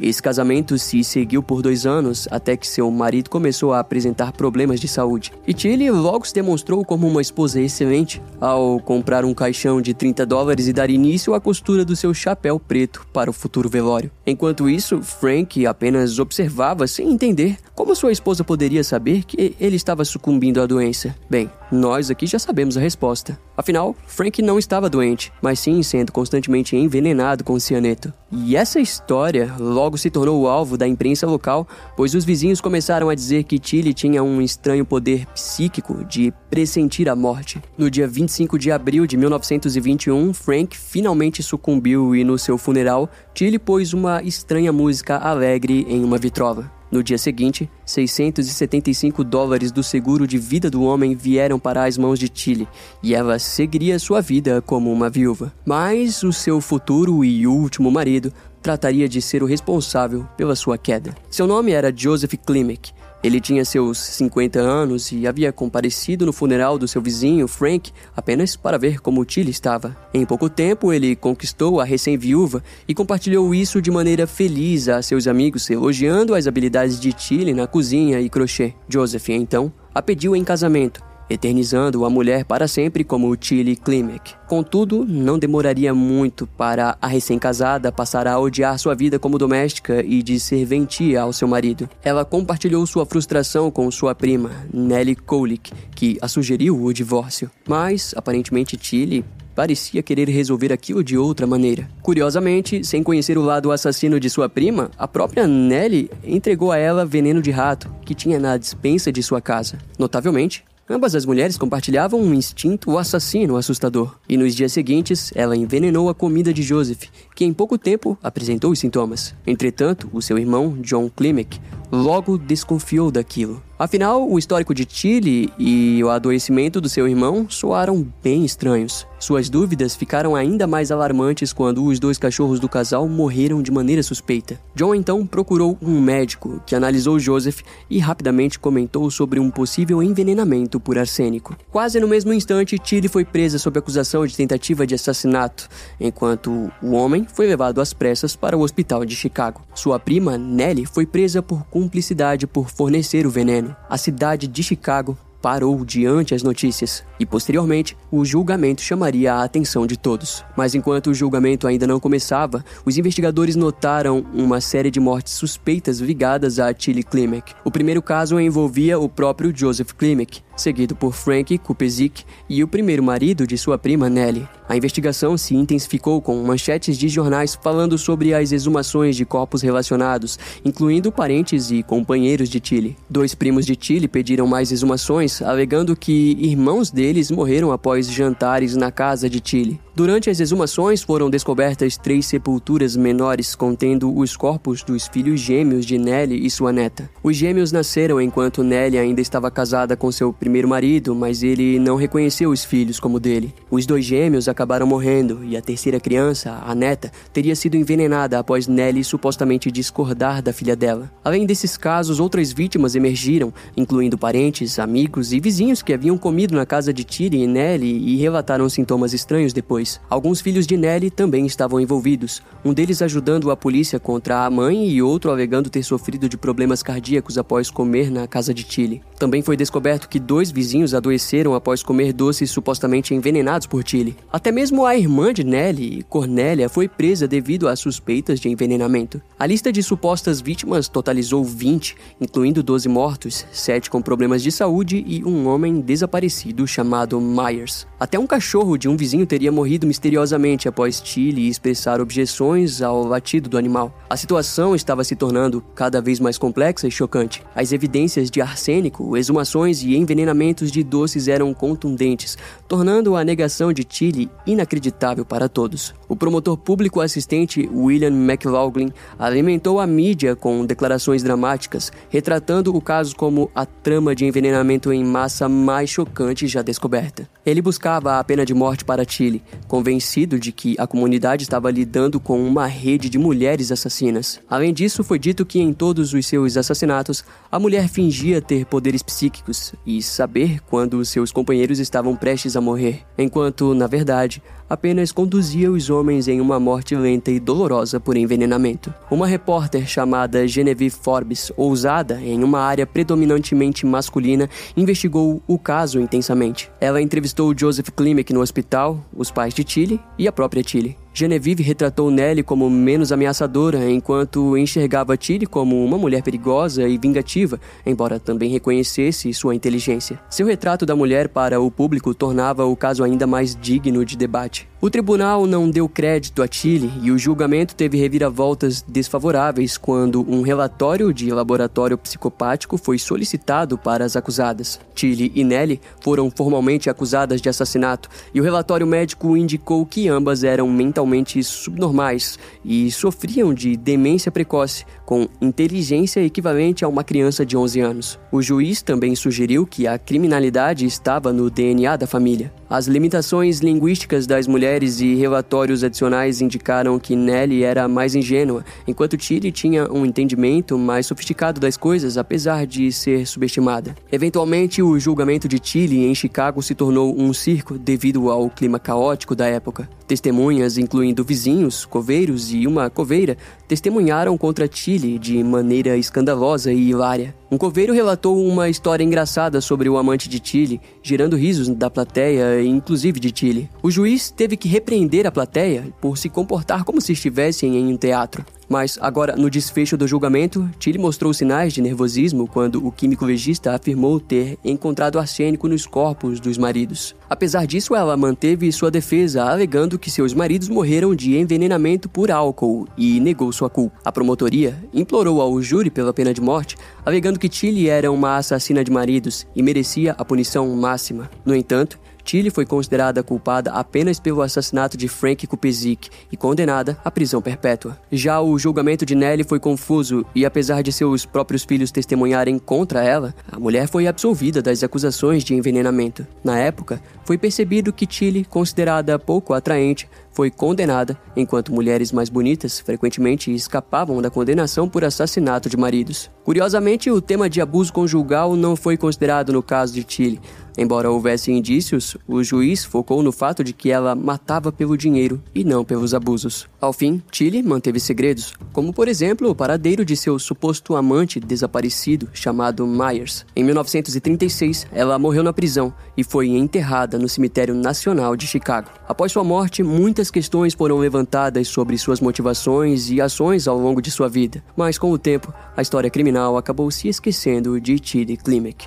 Esse casamento se seguiu por dois anos até que seu marido começou a apresentar problemas de saúde. E Tilly logo se demonstrou como uma esposa excelente ao comprar um caixão de 30 dólares e dar início à costura do seu chapéu preto para o futuro velório. Enquanto isso, Frank apenas observava sem entender como sua esposa poderia saber que ele estava sucumbindo à doença. Bem, nós aqui já sabemos a resposta. Afinal, Frank não estava doente, mas sim sendo constantemente envenenado com cianeto. E essa história logo se tornou o alvo da imprensa local, pois os vizinhos começaram a dizer que Tilly tinha um estranho poder psíquico de pressentir a morte. No dia 25 de abril de 1921, Frank finalmente sucumbiu e no seu funeral, Tilly pôs uma estranha música alegre em uma vitrola. No dia seguinte, 675 dólares do seguro de vida do homem vieram para as mãos de Tilly e ela seguiria sua vida como uma viúva. Mas o seu futuro e último marido trataria de ser o responsável pela sua queda. Seu nome era Joseph Klimek ele tinha seus 50 anos e havia comparecido no funeral do seu vizinho, Frank, apenas para ver como Tilly estava. Em pouco tempo, ele conquistou a recém-viúva e compartilhou isso de maneira feliz a seus amigos, elogiando as habilidades de Tilly na cozinha e crochê. Joseph, então, a pediu em casamento eternizando a mulher para sempre como Tilly Klimek. Contudo, não demoraria muito para a recém-casada passar a odiar sua vida como doméstica e de serventia ao seu marido. Ela compartilhou sua frustração com sua prima, Nellie Kolick, que a sugeriu o divórcio. Mas, aparentemente, Tilly parecia querer resolver aquilo de outra maneira. Curiosamente, sem conhecer o lado assassino de sua prima, a própria Nellie entregou a ela veneno de rato que tinha na dispensa de sua casa. Notavelmente, Ambas as mulheres compartilhavam um instinto assassino assustador, e nos dias seguintes ela envenenou a comida de Joseph, que em pouco tempo apresentou os sintomas. Entretanto, o seu irmão, John Klimek, logo desconfiou daquilo. Afinal, o histórico de Tilly e o adoecimento do seu irmão soaram bem estranhos. Suas dúvidas ficaram ainda mais alarmantes quando os dois cachorros do casal morreram de maneira suspeita. John então procurou um médico que analisou Joseph e rapidamente comentou sobre um possível envenenamento por arsênico. Quase no mesmo instante, Tilly foi presa sob acusação de tentativa de assassinato, enquanto o homem foi levado às pressas para o hospital de Chicago. Sua prima, Nellie, foi presa por cumplicidade por fornecer o veneno. A cidade de Chicago parou diante as notícias e posteriormente o julgamento chamaria a atenção de todos. Mas enquanto o julgamento ainda não começava, os investigadores notaram uma série de mortes suspeitas ligadas a Tilly Klimek. O primeiro caso envolvia o próprio Joseph Klimek, seguido por Frank Kupesik e o primeiro marido de sua prima Nellie. A investigação se intensificou com manchetes de jornais falando sobre as exumações de corpos relacionados, incluindo parentes e companheiros de Tilly. Dois primos de Tilly pediram mais exumações, alegando que irmãos deles morreram após jantares na casa de Tilly. Durante as exumações foram descobertas três sepulturas menores contendo os corpos dos filhos gêmeos de Nelly e sua neta. Os gêmeos nasceram enquanto Nelly ainda estava casada com seu primeiro marido, mas ele não reconheceu os filhos como dele. Os dois gêmeos acabaram morrendo e a terceira criança, a neta, teria sido envenenada após Nelly supostamente discordar da filha dela. Além desses casos, outras vítimas emergiram, incluindo parentes, amigos e vizinhos que haviam comido na casa de Tiri e Nelly e relataram sintomas estranhos depois. Alguns filhos de Nelly também estavam envolvidos, um deles ajudando a polícia contra a mãe e outro alegando ter sofrido de problemas cardíacos após comer na casa de Tilly. Também foi descoberto que dois vizinhos adoeceram após comer doces supostamente envenenados por Tilly. Até mesmo a irmã de Nelly, Cornélia, foi presa devido a suspeitas de envenenamento. A lista de supostas vítimas totalizou 20, incluindo 12 mortos, 7 com problemas de saúde e um homem desaparecido chamado Myers. Até um cachorro de um vizinho teria morrido misteriosamente após Tilly expressar objeções ao latido do animal. A situação estava se tornando cada vez mais complexa e chocante. As evidências de arsênico, exumações e envenenamentos de doces eram contundentes, tornando a negação de Tilly inacreditável para todos. O promotor público assistente William McLaughlin alimentou a mídia com declarações dramáticas, retratando o caso como a trama de envenenamento em massa mais chocante já descoberta. Ele buscava a pena de morte para Tilly, convencido de que a comunidade estava lidando com uma rede de mulheres assassinas. Além disso, foi dito que em todos os seus assassinatos, a mulher fingia ter poderes psíquicos e saber quando seus companheiros estavam prestes a morrer, enquanto, na verdade, sociedade apenas conduzia os homens em uma morte lenta e dolorosa por envenenamento. Uma repórter chamada Genevieve Forbes, ousada em uma área predominantemente masculina, investigou o caso intensamente. Ela entrevistou Joseph Klimek no hospital, os pais de Tilly e a própria Tilly. Genevieve retratou Nelly como menos ameaçadora, enquanto enxergava Tilly como uma mulher perigosa e vingativa, embora também reconhecesse sua inteligência. Seu retrato da mulher para o público tornava o caso ainda mais digno de debate. O tribunal não deu crédito a Tilly e o julgamento teve reviravoltas desfavoráveis quando um relatório de laboratório psicopático foi solicitado para as acusadas. Tilly e Nelly foram formalmente acusadas de assassinato e o relatório médico indicou que ambas eram mentalmente subnormais e sofriam de demência precoce, com inteligência equivalente a uma criança de 11 anos. O juiz também sugeriu que a criminalidade estava no DNA da família. As limitações linguísticas das mulheres e relatórios adicionais indicaram que Nelly era mais ingênua, enquanto Tilly tinha um entendimento mais sofisticado das coisas, apesar de ser subestimada. Eventualmente, o julgamento de Tilly em Chicago se tornou um circo devido ao clima caótico da época. Testemunhas, incluindo vizinhos, coveiros e uma coveira, testemunharam contra Tilly de maneira escandalosa e hilária. Um coveiro relatou uma história engraçada sobre o amante de Tilly, gerando risos da plateia, inclusive de Tilly. O juiz teve que repreender a plateia por se comportar como se estivessem em um teatro. Mas agora, no desfecho do julgamento, Tilly mostrou sinais de nervosismo quando o químico legista afirmou ter encontrado arsênico nos corpos dos maridos. Apesar disso, ela manteve sua defesa, alegando que seus maridos morreram de envenenamento por álcool e negou sua culpa. A promotoria implorou ao júri pela pena de morte, alegando que Tilly era uma assassina de maridos e merecia a punição máxima. No entanto, Tilly foi considerada culpada apenas pelo assassinato de Frank Kupezik e condenada à prisão perpétua. Já o julgamento de Nelly foi confuso e, apesar de seus próprios filhos testemunharem contra ela, a mulher foi absolvida das acusações de envenenamento. Na época, foi percebido que Tilly, considerada pouco atraente, foi condenada, enquanto mulheres mais bonitas frequentemente escapavam da condenação por assassinato de maridos. Curiosamente, o tema de abuso conjugal não foi considerado no caso de Tilly. Embora houvesse indícios, o juiz focou no fato de que ela matava pelo dinheiro e não pelos abusos. Ao fim, Tilly manteve segredos, como por exemplo o paradeiro de seu suposto amante desaparecido chamado Myers. Em 1936, ela morreu na prisão e foi enterrada no Cemitério Nacional de Chicago. Após sua morte, muitas questões foram levantadas sobre suas motivações e ações ao longo de sua vida, mas com o tempo, a história criminal acabou se esquecendo de Tilly Klimek.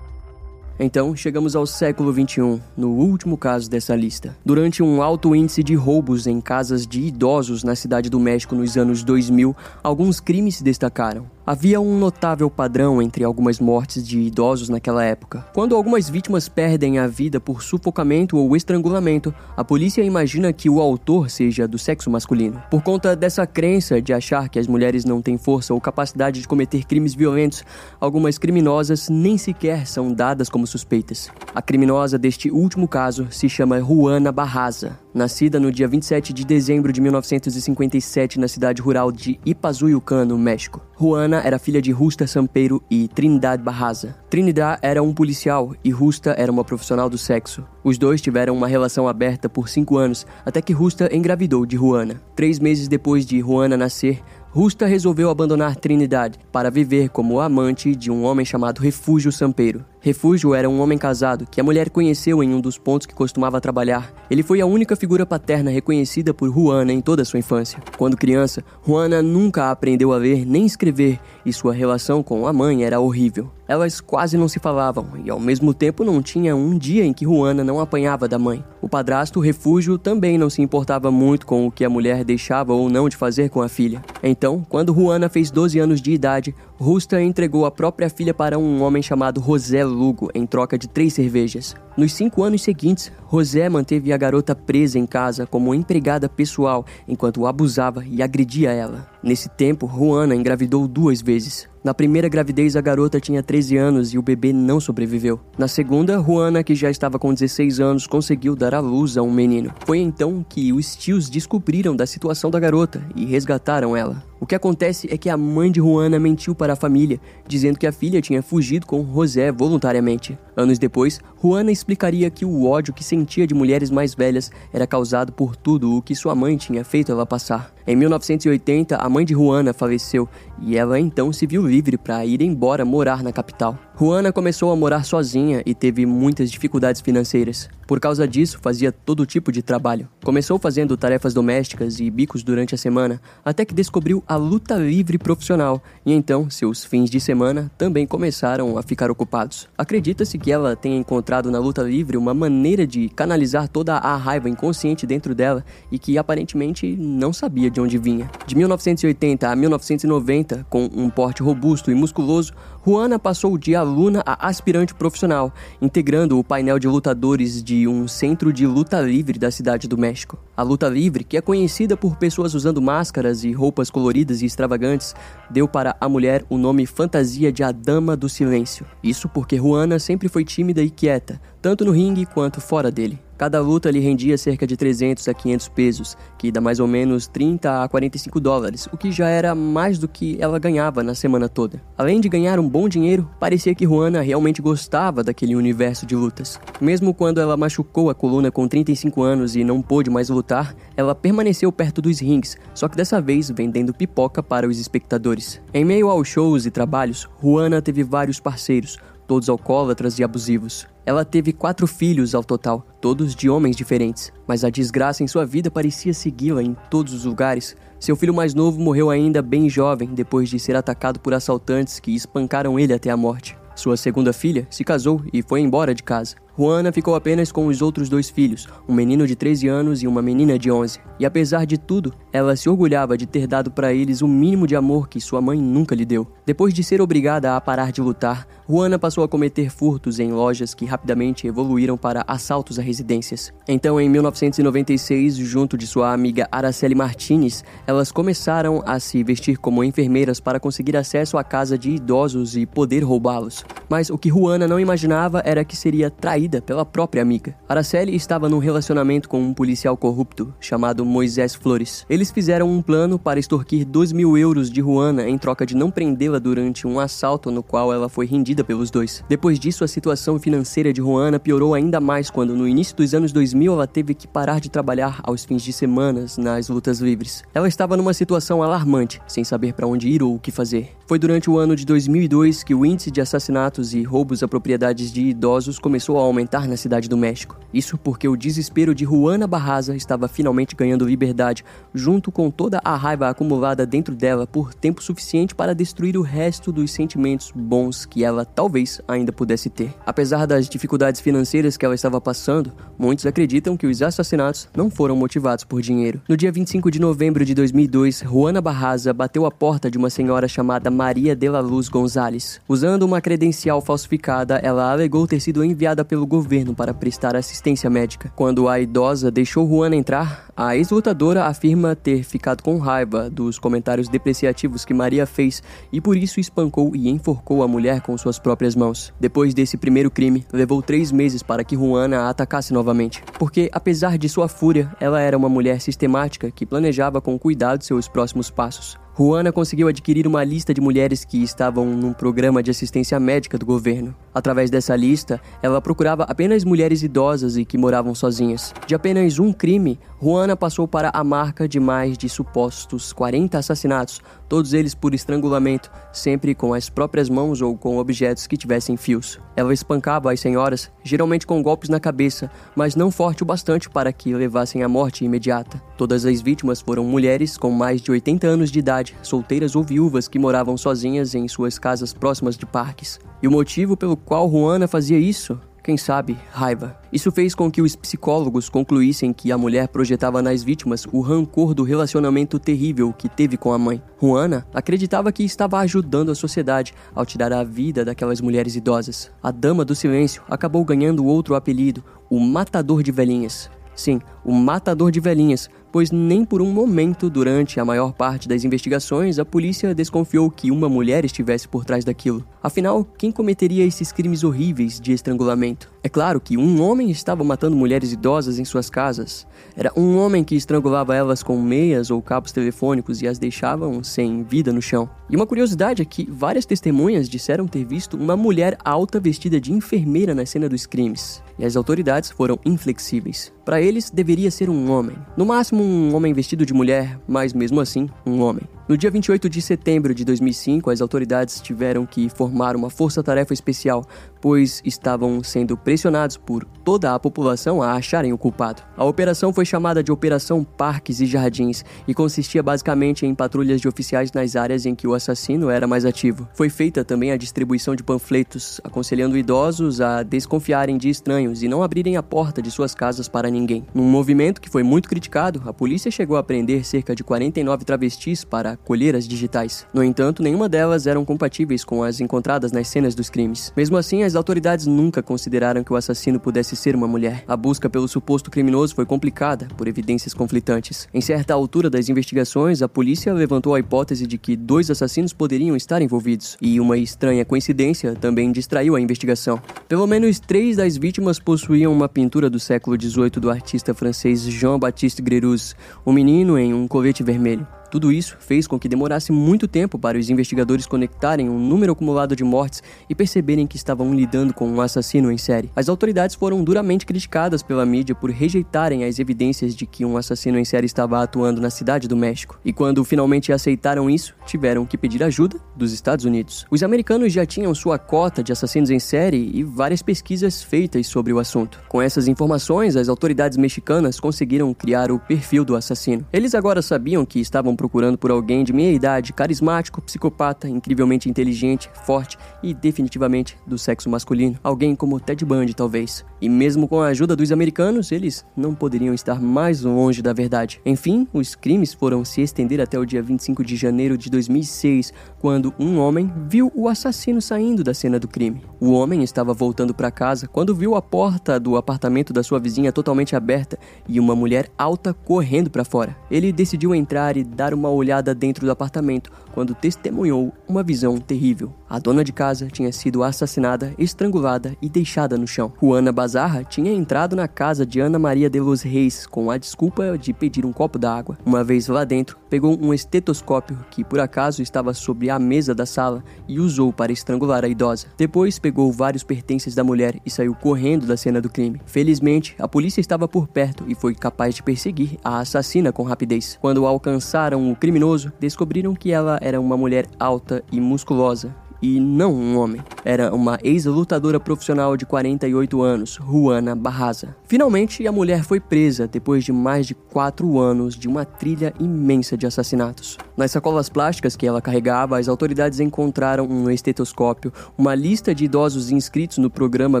Então, chegamos ao século XXI, no último caso dessa lista. Durante um alto índice de roubos em casas de idosos na cidade do México nos anos 2000, alguns crimes se destacaram. Havia um notável padrão entre algumas mortes de idosos naquela época. Quando algumas vítimas perdem a vida por sufocamento ou estrangulamento, a polícia imagina que o autor seja do sexo masculino. Por conta dessa crença de achar que as mulheres não têm força ou capacidade de cometer crimes violentos, algumas criminosas nem sequer são dadas como suspeitas. A criminosa deste último caso se chama Juana Barraza. Nascida no dia 27 de dezembro de 1957 na cidade rural de Ipazuyucan, no México. Juana era filha de Rusta Sampeiro e Trinidad Barraza. Trinidad era um policial e Rusta era uma profissional do sexo. Os dois tiveram uma relação aberta por cinco anos, até que Rusta engravidou de Juana. Três meses depois de Juana nascer, Rusta resolveu abandonar Trinidad para viver como amante de um homem chamado Refúgio Sampeiro. Refúgio era um homem casado que a mulher conheceu em um dos pontos que costumava trabalhar. Ele foi a única figura paterna reconhecida por Juana em toda a sua infância. Quando criança, Juana nunca aprendeu a ler nem escrever e sua relação com a mãe era horrível. Elas quase não se falavam e ao mesmo tempo não tinha um dia em que Juana não apanhava da mãe. O padrasto Refúgio também não se importava muito com o que a mulher deixava ou não de fazer com a filha. Então, quando Juana fez 12 anos de idade, Rusta entregou a própria filha para um homem chamado José Lugo em troca de três cervejas. Nos cinco anos seguintes, José manteve a garota presa em casa como empregada pessoal enquanto abusava e agredia ela. Nesse tempo, Juana engravidou duas vezes. Na primeira gravidez, a garota tinha 13 anos e o bebê não sobreviveu. Na segunda, Juana, que já estava com 16 anos, conseguiu dar à luz a um menino. Foi então que os tios descobriram da situação da garota e resgataram ela. O que acontece é que a mãe de Juana mentiu para a família, dizendo que a filha tinha fugido com José voluntariamente. Anos depois, Juana explicaria que o ódio que sentia de mulheres mais velhas era causado por tudo o que sua mãe tinha feito ela passar. Em 1980, a mãe de Juana faleceu e ela então se viu livre para ir embora morar na capital. Juana começou a morar sozinha e teve muitas dificuldades financeiras. Por causa disso, fazia todo tipo de trabalho. Começou fazendo tarefas domésticas e bicos durante a semana, até que descobriu a luta livre profissional, e então seus fins de semana também começaram a ficar ocupados. Acredita-se que ela tenha encontrado na luta livre uma maneira de canalizar toda a raiva inconsciente dentro dela e que aparentemente não sabia de onde vinha. De 1980 a 1990, com um porte robusto e musculoso, Juana passou de aluna a aspirante profissional, integrando o painel de lutadores de um centro de luta livre da cidade do México. A luta livre, que é conhecida por pessoas usando máscaras e roupas coloridas e extravagantes, deu para a mulher o nome fantasia de a Dama do Silêncio. Isso porque Juana sempre foi tímida e quieta, tanto no ringue quanto fora dele. Cada luta lhe rendia cerca de 300 a 500 pesos, que dá mais ou menos 30 a 45 dólares, o que já era mais do que ela ganhava na semana toda. Além de ganhar um bom dinheiro, parecia que Juana realmente gostava daquele universo de lutas. Mesmo quando ela machucou a coluna com 35 anos e não pôde mais lutar, ela permaneceu perto dos rings, só que dessa vez vendendo pipoca para os espectadores. Em meio aos shows e trabalhos, Juana teve vários parceiros, todos alcoólatras e abusivos. Ela teve quatro filhos ao total, todos de homens diferentes, mas a desgraça em sua vida parecia segui-la em todos os lugares. Seu filho mais novo morreu ainda bem jovem depois de ser atacado por assaltantes que espancaram ele até a morte. Sua segunda filha se casou e foi embora de casa. Juana ficou apenas com os outros dois filhos, um menino de 13 anos e uma menina de 11. E apesar de tudo, ela se orgulhava de ter dado para eles o mínimo de amor que sua mãe nunca lhe deu. Depois de ser obrigada a parar de lutar, Juana passou a cometer furtos em lojas que rapidamente evoluíram para assaltos a residências. Então, em 1996, junto de sua amiga Araceli Martinez, elas começaram a se vestir como enfermeiras para conseguir acesso à casa de idosos e poder roubá-los. Mas o que Juana não imaginava era que seria traída pela própria amiga. Araceli estava num relacionamento com um policial corrupto chamado Moisés Flores. Eles fizeram um plano para extorquir 2 mil euros de Juana em troca de não prendê-la durante um assalto no qual ela foi rendida pelos dois. Depois disso, a situação financeira de Juana piorou ainda mais quando, no início dos anos 2000, ela teve que parar de trabalhar aos fins de semanas nas lutas livres. Ela estava numa situação alarmante, sem saber para onde ir ou o que fazer. Foi durante o ano de 2002 que o índice de assassinatos e roubos a propriedades de idosos começou a aumentar na cidade do México. Isso porque o desespero de Juana Barraza estava finalmente ganhando liberdade, junto com toda a raiva acumulada dentro dela por tempo suficiente para destruir o resto dos sentimentos bons que ela talvez ainda pudesse ter. Apesar das dificuldades financeiras que ela estava passando, muitos acreditam que os assassinatos não foram motivados por dinheiro. No dia 25 de novembro de 2002, Juana Barraza bateu a porta de uma senhora chamada Maria de la Luz Gonzalez. Usando uma credencial falsificada, ela alegou ter sido enviada pelo governo para prestar assistência médica. Quando a idosa deixou Juana entrar, a ex-lutadora afirma ter ficado com raiva dos comentários depreciativos que Maria fez e por isso espancou e enforcou a mulher com suas próprias mãos. Depois desse primeiro crime, levou três meses para que Juana a atacasse novamente, porque apesar de sua fúria, ela era uma mulher sistemática que planejava com cuidado seus próximos passos. Juana conseguiu adquirir uma lista de mulheres que estavam num programa de assistência médica do governo. Através dessa lista, ela procurava apenas mulheres idosas e que moravam sozinhas. De apenas um crime, Juana passou para a marca de mais de supostos 40 assassinatos, todos eles por estrangulamento, sempre com as próprias mãos ou com objetos que tivessem fios. Ela espancava as senhoras, geralmente com golpes na cabeça, mas não forte o bastante para que levassem à morte imediata. Todas as vítimas foram mulheres com mais de 80 anos de idade solteiras ou viúvas que moravam sozinhas em suas casas próximas de parques. E o motivo pelo qual Juana fazia isso? Quem sabe, raiva. Isso fez com que os psicólogos concluíssem que a mulher projetava nas vítimas o rancor do relacionamento terrível que teve com a mãe. Juana acreditava que estava ajudando a sociedade ao tirar a vida daquelas mulheres idosas. A Dama do Silêncio acabou ganhando outro apelido, o Matador de Velhinhas. Sim, o Matador de Velhinhas, pois nem por um momento durante a maior parte das investigações a polícia desconfiou que uma mulher estivesse por trás daquilo. Afinal, quem cometeria esses crimes horríveis de estrangulamento? É claro que um homem estava matando mulheres idosas em suas casas. Era um homem que estrangulava elas com meias ou cabos telefônicos e as deixavam sem vida no chão. E uma curiosidade é que várias testemunhas disseram ter visto uma mulher alta vestida de enfermeira na cena dos crimes. E as autoridades foram inflexíveis. Para eles, deveria ser um homem. No máximo, um homem vestido de mulher, mas mesmo assim, um homem. No dia 28 de setembro de 2005, as autoridades tiveram que formar uma força-tarefa especial, pois estavam sendo pressionados por toda a população a acharem o culpado. A operação foi chamada de Operação Parques e Jardins e consistia basicamente em patrulhas de oficiais nas áreas em que o assassino era mais ativo. Foi feita também a distribuição de panfletos, aconselhando idosos a desconfiarem de estranhos e não abrirem a porta de suas casas para ninguém. Num movimento que foi muito criticado, a polícia chegou a prender cerca de 49 travestis para colher as digitais. No entanto, nenhuma delas eram compatíveis com as encontradas nas cenas dos crimes. Mesmo assim, as autoridades nunca consideraram que o assassino pudesse ser uma mulher. A busca pelo suposto criminoso foi complicada por evidências conflitantes. Em certa altura das investigações, a polícia levantou a hipótese de que dois assassinos poderiam estar envolvidos, e uma estranha coincidência também distraiu a investigação. Pelo menos três das vítimas possuíam uma pintura do século XVIII do artista francês Jean-Baptiste Grerus, um menino em um colete vermelho. Tudo isso fez com que demorasse muito tempo para os investigadores conectarem um número acumulado de mortes e perceberem que estavam lidando com um assassino em série. As autoridades foram duramente criticadas pela mídia por rejeitarem as evidências de que um assassino em série estava atuando na cidade do México. E quando finalmente aceitaram isso, tiveram que pedir ajuda dos Estados Unidos. Os americanos já tinham sua cota de assassinos em série e várias pesquisas feitas sobre o assunto. Com essas informações, as autoridades mexicanas conseguiram criar o perfil do assassino. Eles agora sabiam que estavam procurando por alguém de meia idade, carismático, psicopata, incrivelmente inteligente, forte e definitivamente do sexo masculino. Alguém como Ted Bundy, talvez. E mesmo com a ajuda dos americanos, eles não poderiam estar mais longe da verdade. Enfim, os crimes foram se estender até o dia 25 de janeiro de 2006, quando um homem viu o assassino saindo da cena do crime. O homem estava voltando para casa quando viu a porta do apartamento da sua vizinha totalmente aberta e uma mulher alta correndo para fora. Ele decidiu entrar e dar uma olhada dentro do apartamento quando testemunhou uma visão terrível. A dona de casa tinha sido assassinada, estrangulada e deixada no chão. Juana Bazarra tinha entrado na casa de Ana Maria de los Reis com a desculpa de pedir um copo d'água. Uma vez lá dentro, pegou um estetoscópio que por acaso estava sobre a mesa da sala e usou para estrangular a idosa. Depois pegou vários pertences da mulher e saiu correndo da cena do crime. Felizmente, a polícia estava por perto e foi capaz de perseguir a assassina com rapidez. Quando alcançaram o criminoso, descobriram que ela era uma mulher alta e musculosa e não um homem. Era uma ex-lutadora profissional de 48 anos, Juana Barraza. Finalmente, a mulher foi presa depois de mais de quatro anos de uma trilha imensa de assassinatos. Nas sacolas plásticas que ela carregava, as autoridades encontraram um estetoscópio, uma lista de idosos inscritos no programa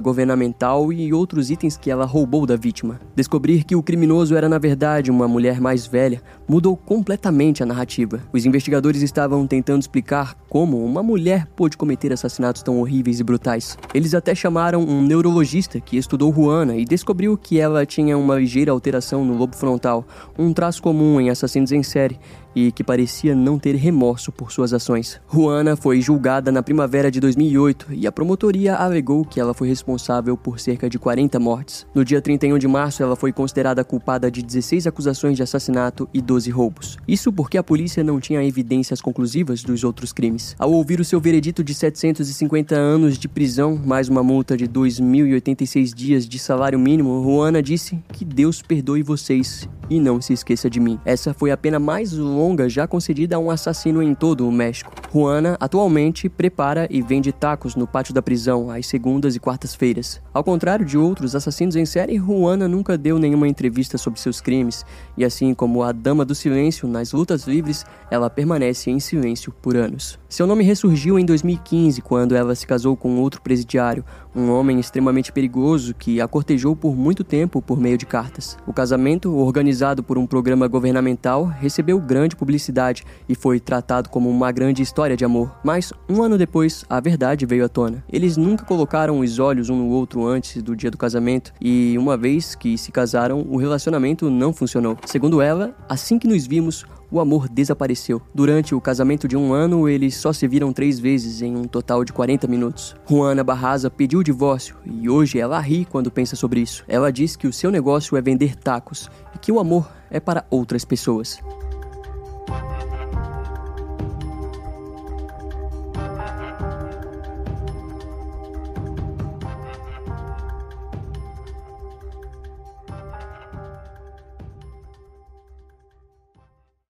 governamental e outros itens que ela roubou da vítima. Descobrir que o criminoso era na verdade uma mulher mais velha mudou completamente a narrativa. Os investigadores estavam tentando explicar como uma mulher pôde de cometer assassinatos tão horríveis e brutais. Eles até chamaram um neurologista que estudou Juana e descobriu que ela tinha uma ligeira alteração no lobo frontal, um traço comum em assassinos em série, e que parecia não ter remorso por suas ações. Juana foi julgada na primavera de 2008 e a promotoria alegou que ela foi responsável por cerca de 40 mortes. No dia 31 de março, ela foi considerada culpada de 16 acusações de assassinato e 12 roubos. Isso porque a polícia não tinha evidências conclusivas dos outros crimes. Ao ouvir o seu veredito de 750 anos de prisão, mais uma multa de 2.086 dias de salário mínimo, Juana disse que Deus perdoe vocês e não se esqueça de mim. Essa foi a pena mais longa já concedida a um assassino em todo o México. Juana atualmente prepara e vende tacos no pátio da prisão às segundas e quartas-feiras. Ao contrário de outros assassinos em série, Juana nunca deu nenhuma entrevista sobre seus crimes, e assim como a Dama do Silêncio nas lutas livres, ela permanece em silêncio por anos. Seu nome ressurgiu em 2015 quando ela se casou com outro presidiário, um homem extremamente perigoso que a cortejou por muito tempo por meio de cartas. O casamento, organizado por um programa governamental, recebeu grande publicidade e foi tratado como uma grande história de amor. Mas, um ano depois, a verdade veio à tona. Eles nunca colocaram os olhos um no outro antes do dia do casamento e, uma vez que se casaram, o relacionamento não funcionou. Segundo ela, assim que nos vimos, o amor desapareceu. Durante o casamento de um ano, eles só se viram três vezes em um total de 40 minutos. Juana Barraza pediu o divórcio e hoje ela ri quando pensa sobre isso. Ela diz que o seu negócio é vender tacos e que o amor é para outras pessoas.